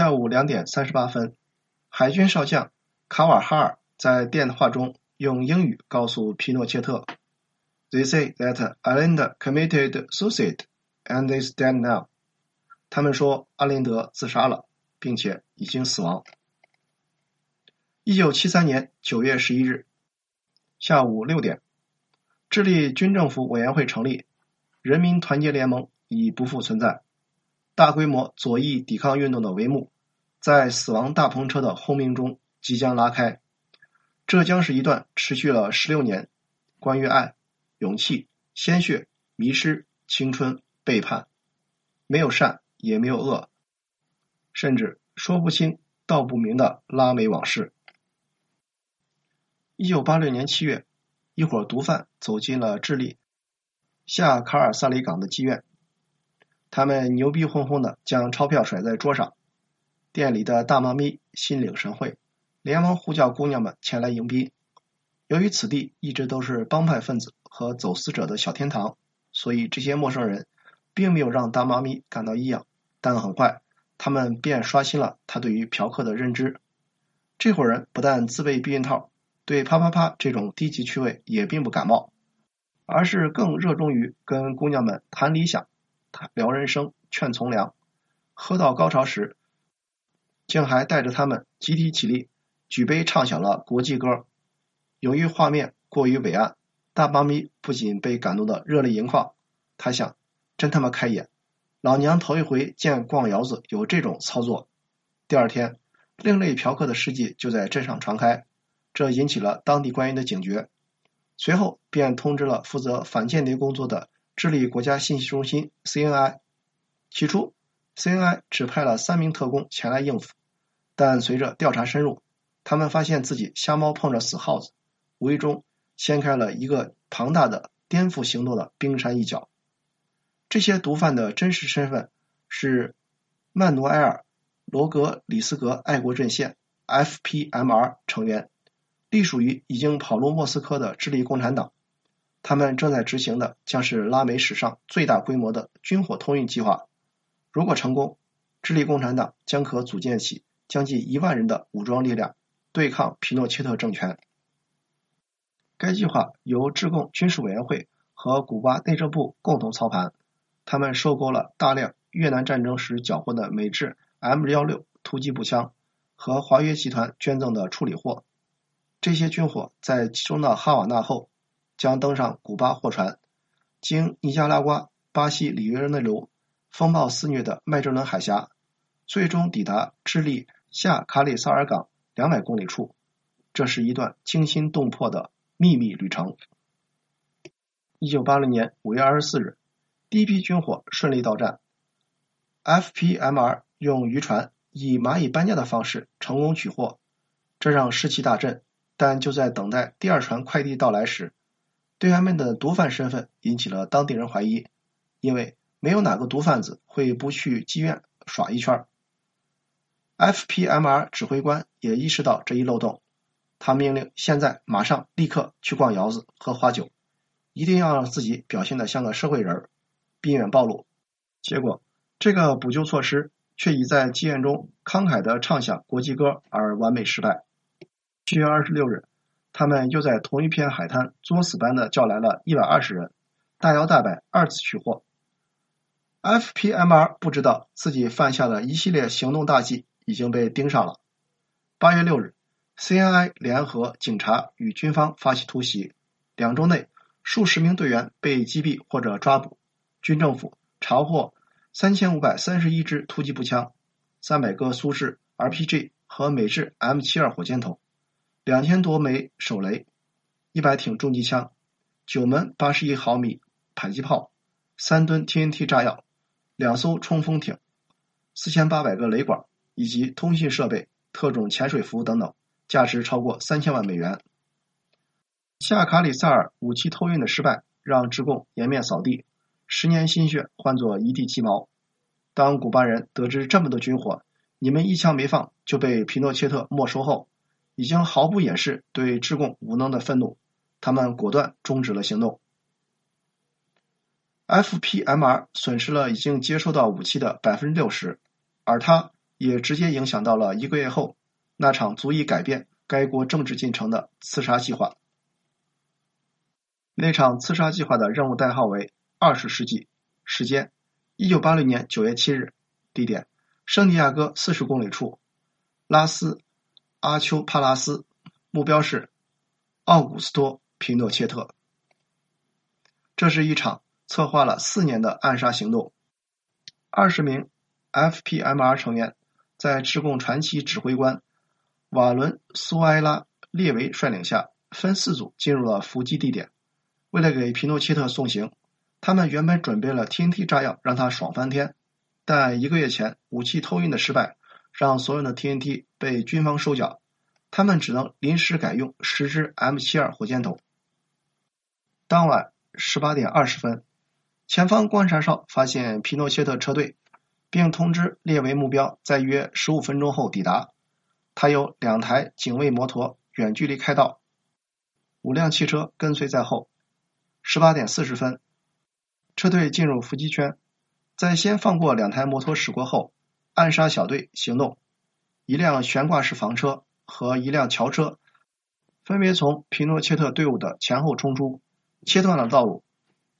下午两点三十八分，海军少将卡瓦哈尔在电话中用英语告诉皮诺切特：“They say that Alinda committed suicide and is dead now。”他们说阿林德自杀了，并且已经死亡。一九七三年九月十一日下午六点，智利军政府委员会成立，人民团结联盟已不复存在。大规模左翼抵抗运动的帷幕，在死亡大篷车的轰鸣中即将拉开。这将是一段持续了十六年，关于爱、勇气、鲜血、迷失、青春、背叛，没有善也没有恶，甚至说不清道不明的拉美往事。一九八六年七月，一伙毒贩走进了智利下卡尔萨里港的妓院，他们牛逼哄哄的将钞票甩在桌上，店里的大妈咪心领神会，连忙呼叫姑娘们前来迎宾。由于此地一直都是帮派分子和走私者的小天堂，所以这些陌生人并没有让大妈咪感到异样，但很快他们便刷新了他对于嫖客的认知。这伙人不但自备避孕套。对啪啪啪这种低级趣味也并不感冒，而是更热衷于跟姑娘们谈理想、聊人生、劝从良。喝到高潮时，竟还带着他们集体起立，举杯唱响了国际歌。由于画面过于伟岸，大妈咪不仅被感动得热泪盈眶，他想：真他妈开眼，老娘头一回见逛窑子有这种操作。第二天，另类嫖客的事迹就在镇上传开。这引起了当地官员的警觉，随后便通知了负责反间谍工作的智利国家信息中心 CNI。起初，CNI 只派了三名特工前来应付，但随着调查深入，他们发现自己瞎猫碰着死耗子，无意中掀开了一个庞大的颠覆行动的冰山一角。这些毒贩的真实身份是曼努埃尔·罗格里斯格爱国阵线 （FPMR） 成员。隶属于已经跑路莫斯科的智利共产党，他们正在执行的将是拉美史上最大规模的军火通运计划。如果成功，智利共产党将可组建起将近一万人的武装力量，对抗皮诺切特政权。该计划由智共军事委员会和古巴内政部共同操盘，他们收购了大量越南战争时缴获的美制 M 幺六突击步枪和华约集团捐赠的处理货。这些军火在集中到哈瓦那后，将登上古巴货船，经尼加拉瓜、巴西里约热内卢风暴肆虐的麦哲伦海峡，最终抵达智利下卡里萨尔港两百公里处。这是一段惊心动魄的秘密旅程。一九八零年五月二十四日，第一批军火顺利到站，FPMR 用渔船以蚂蚁搬家的方式成功取货，这让士气大振。但就在等待第二船快递到来时，对岸们的毒贩身份引起了当地人怀疑，因为没有哪个毒贩子会不去妓院耍一圈。FPMR 指挥官也意识到这一漏洞，他命令现在马上立刻去逛窑子喝花酒，一定要让自己表现得像个社会人，避免暴露。结果，这个补救措施却已在妓院中慷慨地唱响国际歌而完美失败。七月二十六日，他们又在同一片海滩作死般的叫来了一百二十人，大摇大摆二次取货。FPMR 不知道自己犯下的一系列行动大忌已经被盯上了。八月六日，CNI 联合警察与军方发起突袭，两周内数十名队员被击毙或者抓捕。军政府查获三千五百三十一支突击步枪，三百个苏式 RPG 和美制 M 七二火箭筒。两千多枚手雷，一百挺重机枪，九门八十一毫米迫击炮，三吨 TNT 炸药，两艘冲锋艇，四千八百个雷管，以及通信设备、特种潜水服等等，价值超过三千万美元。夏卡里萨尔武器偷运的失败，让直贡颜面扫地，十年心血换作一地鸡毛。当古巴人得知这么多军火，你们一枪没放就被皮诺切特没收后。已经毫不掩饰对制共无能的愤怒，他们果断终止了行动。FPMR 损失了已经接收到武器的百分之六十，而他也直接影响到了一个月后那场足以改变该国政治进程的刺杀计划。那场刺杀计划的任务代号为“二十世纪”，时间：一九八六年九月七日，地点：圣地亚哥四十公里处，拉斯阿丘帕拉斯，目标是奥古斯托·皮诺切特。这是一场策划了四年的暗杀行动。二十名 FPMR 成员在智共传奇指挥官瓦伦苏埃拉列维率领下，分四组进入了伏击地点。为了给皮诺切特送行，他们原本准备了 TNT 炸药，让他爽翻天。但一个月前武器偷运的失败，让所有的 TNT 被军方收缴，他们只能临时改用十支 M72 火箭筒。当晚。十八点二十分，前方观察哨发现皮诺切特车队，并通知列为目标在约十五分钟后抵达。他有两台警卫摩托远距离开道，五辆汽车跟随在后。十八点四十分，车队进入伏击圈，在先放过两台摩托驶过后，暗杀小队行动。一辆悬挂式房车和一辆桥车分别从皮诺切特队伍的前后冲出。切断了道路，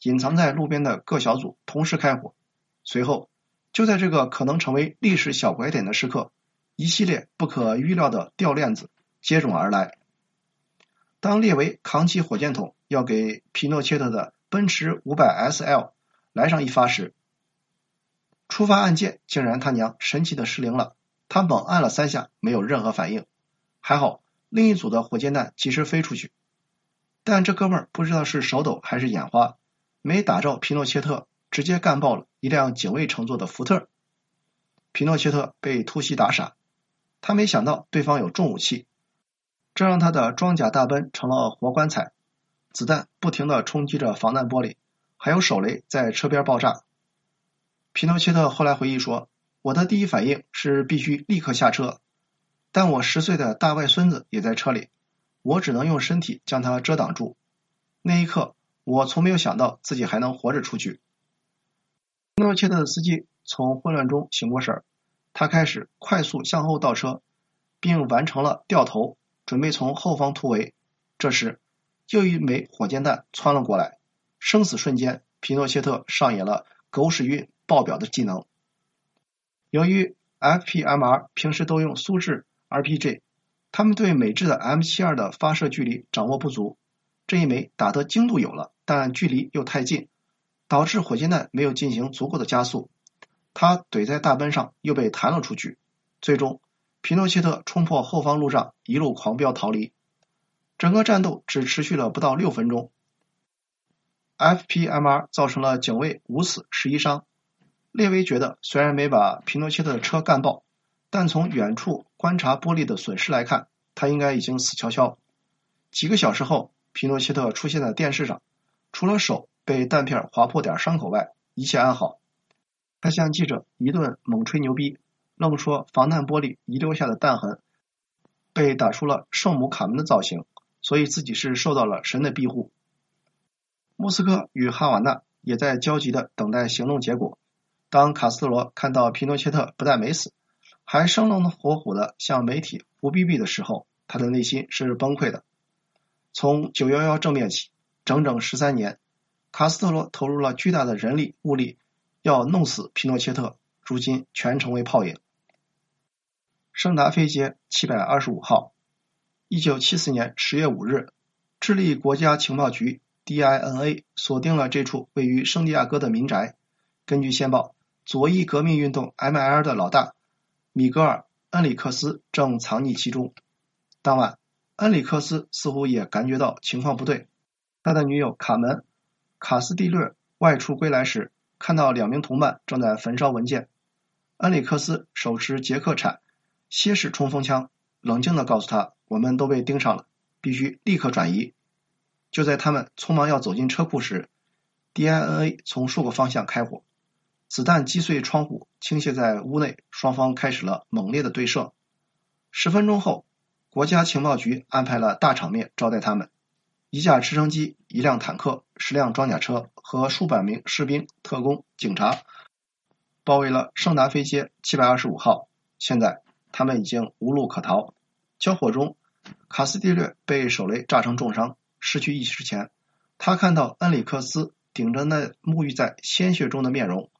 隐藏在路边的各小组同时开火。随后，就在这个可能成为历史小拐点的时刻，一系列不可预料的掉链子接踵而来。当列维扛起火箭筒要给皮诺切特的奔驰 500SL 来上一发时，触发按键竟然他娘神奇的失灵了。他猛按了三下，没有任何反应。还好，另一组的火箭弹及时飞出去。但这哥们儿不知道是手抖还是眼花，没打着皮诺切特，直接干爆了一辆警卫乘坐的福特。皮诺切特被突袭打傻，他没想到对方有重武器，这让他的装甲大奔成了活棺材，子弹不停的冲击着防弹玻璃，还有手雷在车边爆炸。皮诺切特后来回忆说：“我的第一反应是必须立刻下车，但我十岁的大外孙子也在车里。”我只能用身体将他遮挡住。那一刻，我从没有想到自己还能活着出去。诺切特的司机从混乱中醒过神儿，他开始快速向后倒车，并完成了掉头，准备从后方突围。这时，又一枚火箭弹窜了过来，生死瞬间，皮诺切特上演了狗屎运爆表的技能。由于 FPMR 平时都用苏制 RPG。他们对美制的 M72 的发射距离掌握不足，这一枚打的精度有了，但距离又太近，导致火箭弹没有进行足够的加速，它怼在大奔上又被弹了出去。最终，皮诺切特冲破后方路障，一路狂飙逃离。整个战斗只持续了不到六分钟。FPMR 造成了警卫五死十一伤。列维觉得，虽然没把皮诺切特的车干爆。但从远处观察玻璃的损失来看，他应该已经死翘翘。几个小时后，皮诺切特出现在电视上，除了手被弹片划破点伤口外，一切安好。他向记者一顿猛吹牛逼，愣说防弹玻璃遗留下的弹痕被打出了圣母卡门的造型，所以自己是受到了神的庇护。莫斯科与哈瓦那也在焦急的等待行动结果。当卡斯特罗看到皮诺切特不但没死，还生龙活虎的向媒体胡逼逼的时候，他的内心是崩溃的。从九幺幺政变起，整整十三年，卡斯特罗投入了巨大的人力物力，要弄死皮诺切特，如今全成为泡影。圣达菲街七百二十五号，一九七四年十月五日，智利国家情报局 DINA 锁定了这处位于圣地亚哥的民宅。根据线报，左翼革命运动 ML 的老大。米格尔·恩里克斯正藏匿其中。当晚，恩里克斯似乎也感觉到情况不对。他的女友卡门·卡斯蒂略外出归来时，看到两名同伴正在焚烧文件。恩里克斯手持捷克产蝎式冲锋枪，冷静地告诉他：“我们都被盯上了，必须立刻转移。”就在他们匆忙要走进车库时，DNA 从数个方向开火。子弹击碎窗户，倾泻在屋内，双方开始了猛烈的对射。十分钟后，国家情报局安排了大场面招待他们：一架直升机、一辆坦克、十辆装甲车和数百名士兵、特工、警察，包围了圣达菲街七百二十五号。现在他们已经无路可逃。交火中，卡斯蒂略被手雷炸成重伤，失去意识前，他看到恩里克斯顶着那沐浴在鲜血中的面容，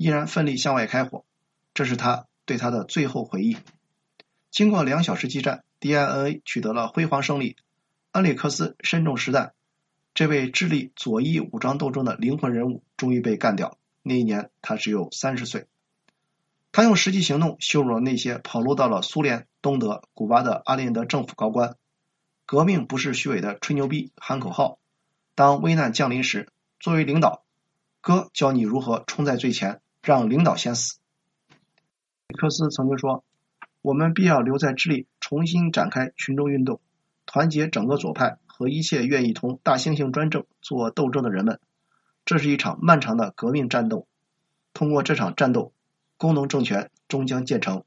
依然奋力向外开火。这是他对他的最后回忆。经过两小时激战，D.N.A 取得了辉煌胜利。恩里克斯身中实弹，这位智利左翼武装斗争的灵魂人物终于被干掉。那一年他只有三十岁。他用实际行动羞辱了那些跑路到了苏联、东德、古巴的阿连德政府高官。革命不是虚伪的吹牛逼、喊口号。当危难降临时，作为领导，哥教你如何冲在最前，让领导先死。里克斯曾经说：“我们必要留在智利，重新展开群众运动。”团结整个左派和一切愿意同大猩猩专政做斗争的人们，这是一场漫长的革命战斗。通过这场战斗，工农政权终将建成。